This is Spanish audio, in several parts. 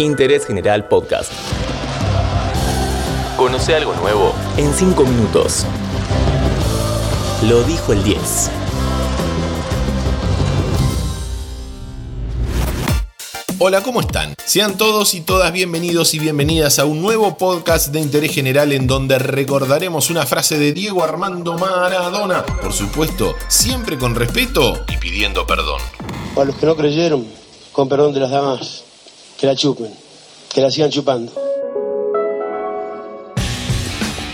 Interés General Podcast. Conoce algo nuevo en 5 minutos. Lo dijo el 10. Hola, ¿cómo están? Sean todos y todas bienvenidos y bienvenidas a un nuevo podcast de interés general en donde recordaremos una frase de Diego Armando Maradona, por supuesto, siempre con respeto y pidiendo perdón. Para los que no creyeron, con perdón de las damas, que la chupen, que la sigan chupando.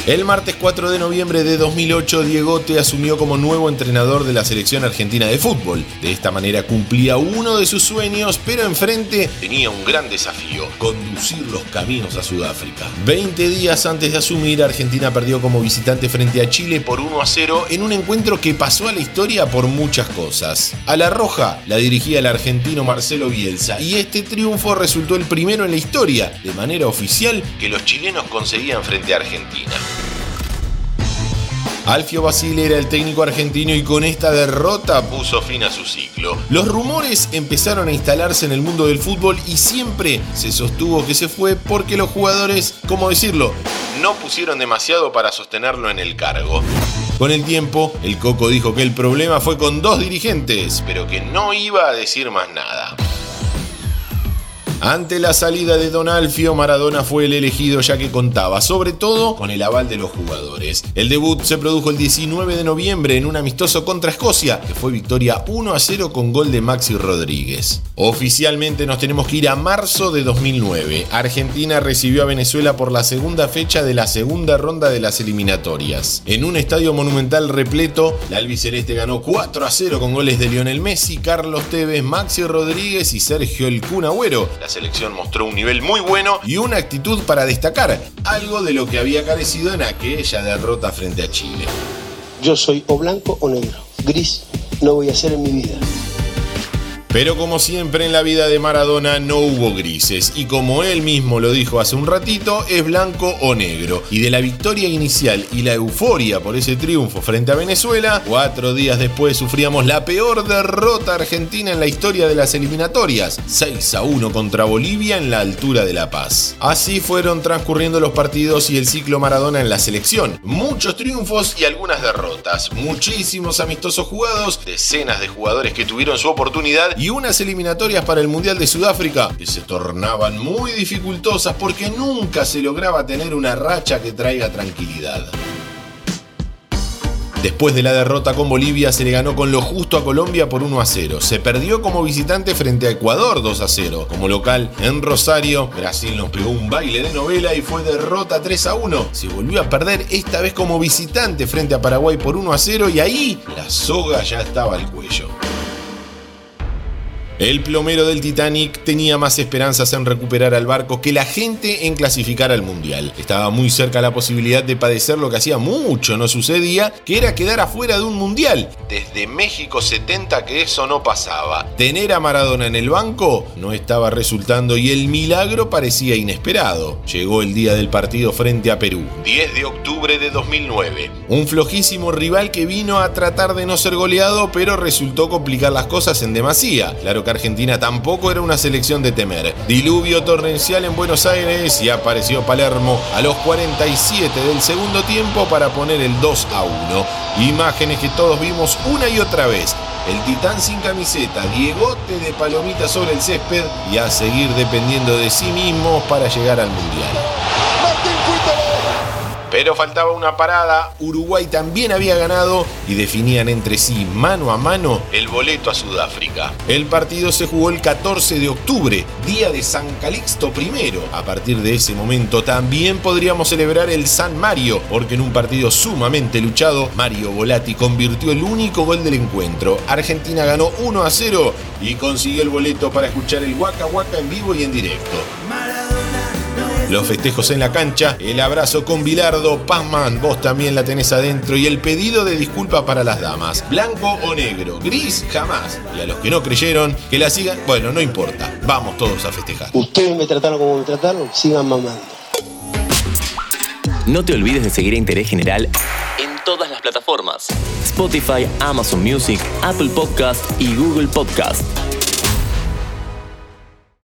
El martes 4 de noviembre de 2008, Diegote asumió como nuevo entrenador de la selección argentina de fútbol. De esta manera cumplía uno de sus sueños, pero enfrente tenía un gran desafío, conducir los caminos a Sudáfrica. 20 días antes de asumir, Argentina perdió como visitante frente a Chile por 1 a 0 en un encuentro que pasó a la historia por muchas cosas. A la roja la dirigía el argentino Marcelo Bielsa y este triunfo resultó el primero en la historia, de manera oficial, que los chilenos conseguían frente a Argentina. Alfio Basile era el técnico argentino y con esta derrota puso fin a su ciclo. Los rumores empezaron a instalarse en el mundo del fútbol y siempre se sostuvo que se fue porque los jugadores, ¿cómo decirlo?, no pusieron demasiado para sostenerlo en el cargo. Con el tiempo, el Coco dijo que el problema fue con dos dirigentes, pero que no iba a decir más nada. Ante la salida de Don Alfio, Maradona fue el elegido ya que contaba sobre todo con el aval de los jugadores. El debut se produjo el 19 de noviembre en un amistoso contra Escocia, que fue victoria 1 a 0 con gol de Maxi Rodríguez. Oficialmente nos tenemos que ir a marzo de 2009. Argentina recibió a Venezuela por la segunda fecha de la segunda ronda de las eliminatorias. En un estadio monumental repleto, la albiceleste ganó 4 a 0 con goles de Lionel Messi, Carlos Tevez, Maxi Rodríguez y Sergio El Kun Agüero. La selección mostró un nivel muy bueno y una actitud para destacar, algo de lo que había carecido en aquella derrota frente a Chile. Yo soy o blanco o negro. Gris no voy a ser en mi vida. Pero como siempre en la vida de Maradona no hubo grises y como él mismo lo dijo hace un ratito, es blanco o negro. Y de la victoria inicial y la euforia por ese triunfo frente a Venezuela, cuatro días después sufríamos la peor derrota argentina en la historia de las eliminatorias, 6 a 1 contra Bolivia en la altura de La Paz. Así fueron transcurriendo los partidos y el ciclo Maradona en la selección. Muchos triunfos y algunas derrotas, muchísimos amistosos jugados, decenas de jugadores que tuvieron su oportunidad unas eliminatorias para el Mundial de Sudáfrica que se tornaban muy dificultosas porque nunca se lograba tener una racha que traiga tranquilidad. Después de la derrota con Bolivia se le ganó con lo justo a Colombia por 1 a 0. Se perdió como visitante frente a Ecuador 2 a 0. Como local en Rosario, Brasil nos pegó un baile de novela y fue derrota 3 a 1. Se volvió a perder esta vez como visitante frente a Paraguay por 1 a 0 y ahí la soga ya estaba al cuello. El plomero del Titanic tenía más esperanzas en recuperar al barco que la gente en clasificar al Mundial. Estaba muy cerca la posibilidad de padecer lo que hacía mucho no sucedía, que era quedar afuera de un Mundial. Desde México 70 que eso no pasaba. Tener a Maradona en el banco no estaba resultando y el milagro parecía inesperado. Llegó el día del partido frente a Perú, 10 de octubre de 2009. Un flojísimo rival que vino a tratar de no ser goleado, pero resultó complicar las cosas en demasía. Claro Argentina tampoco era una selección de temer. Diluvio torrencial en Buenos Aires y apareció Palermo a los 47 del segundo tiempo para poner el 2 a 1. Imágenes que todos vimos una y otra vez. El titán sin camiseta, Diegote de palomita sobre el césped y a seguir dependiendo de sí mismos para llegar al Mundial. Pero faltaba una parada, Uruguay también había ganado y definían entre sí mano a mano el boleto a Sudáfrica. El partido se jugó el 14 de octubre, día de San Calixto I. A partir de ese momento también podríamos celebrar el San Mario, porque en un partido sumamente luchado, Mario Volati convirtió el único gol del encuentro. Argentina ganó 1 a 0 y consiguió el boleto para escuchar el Waka Waka en vivo y en directo. Los festejos en la cancha, el abrazo con Bilardo, Pazman, vos también la tenés adentro y el pedido de disculpa para las damas. Blanco o negro, gris jamás. Y a los que no creyeron, que la sigan, bueno, no importa, vamos todos a festejar. Ustedes me trataron como me trataron, sigan mamando. No te olvides de seguir a Interés General en todas las plataformas. Spotify, Amazon Music, Apple Podcast y Google Podcast.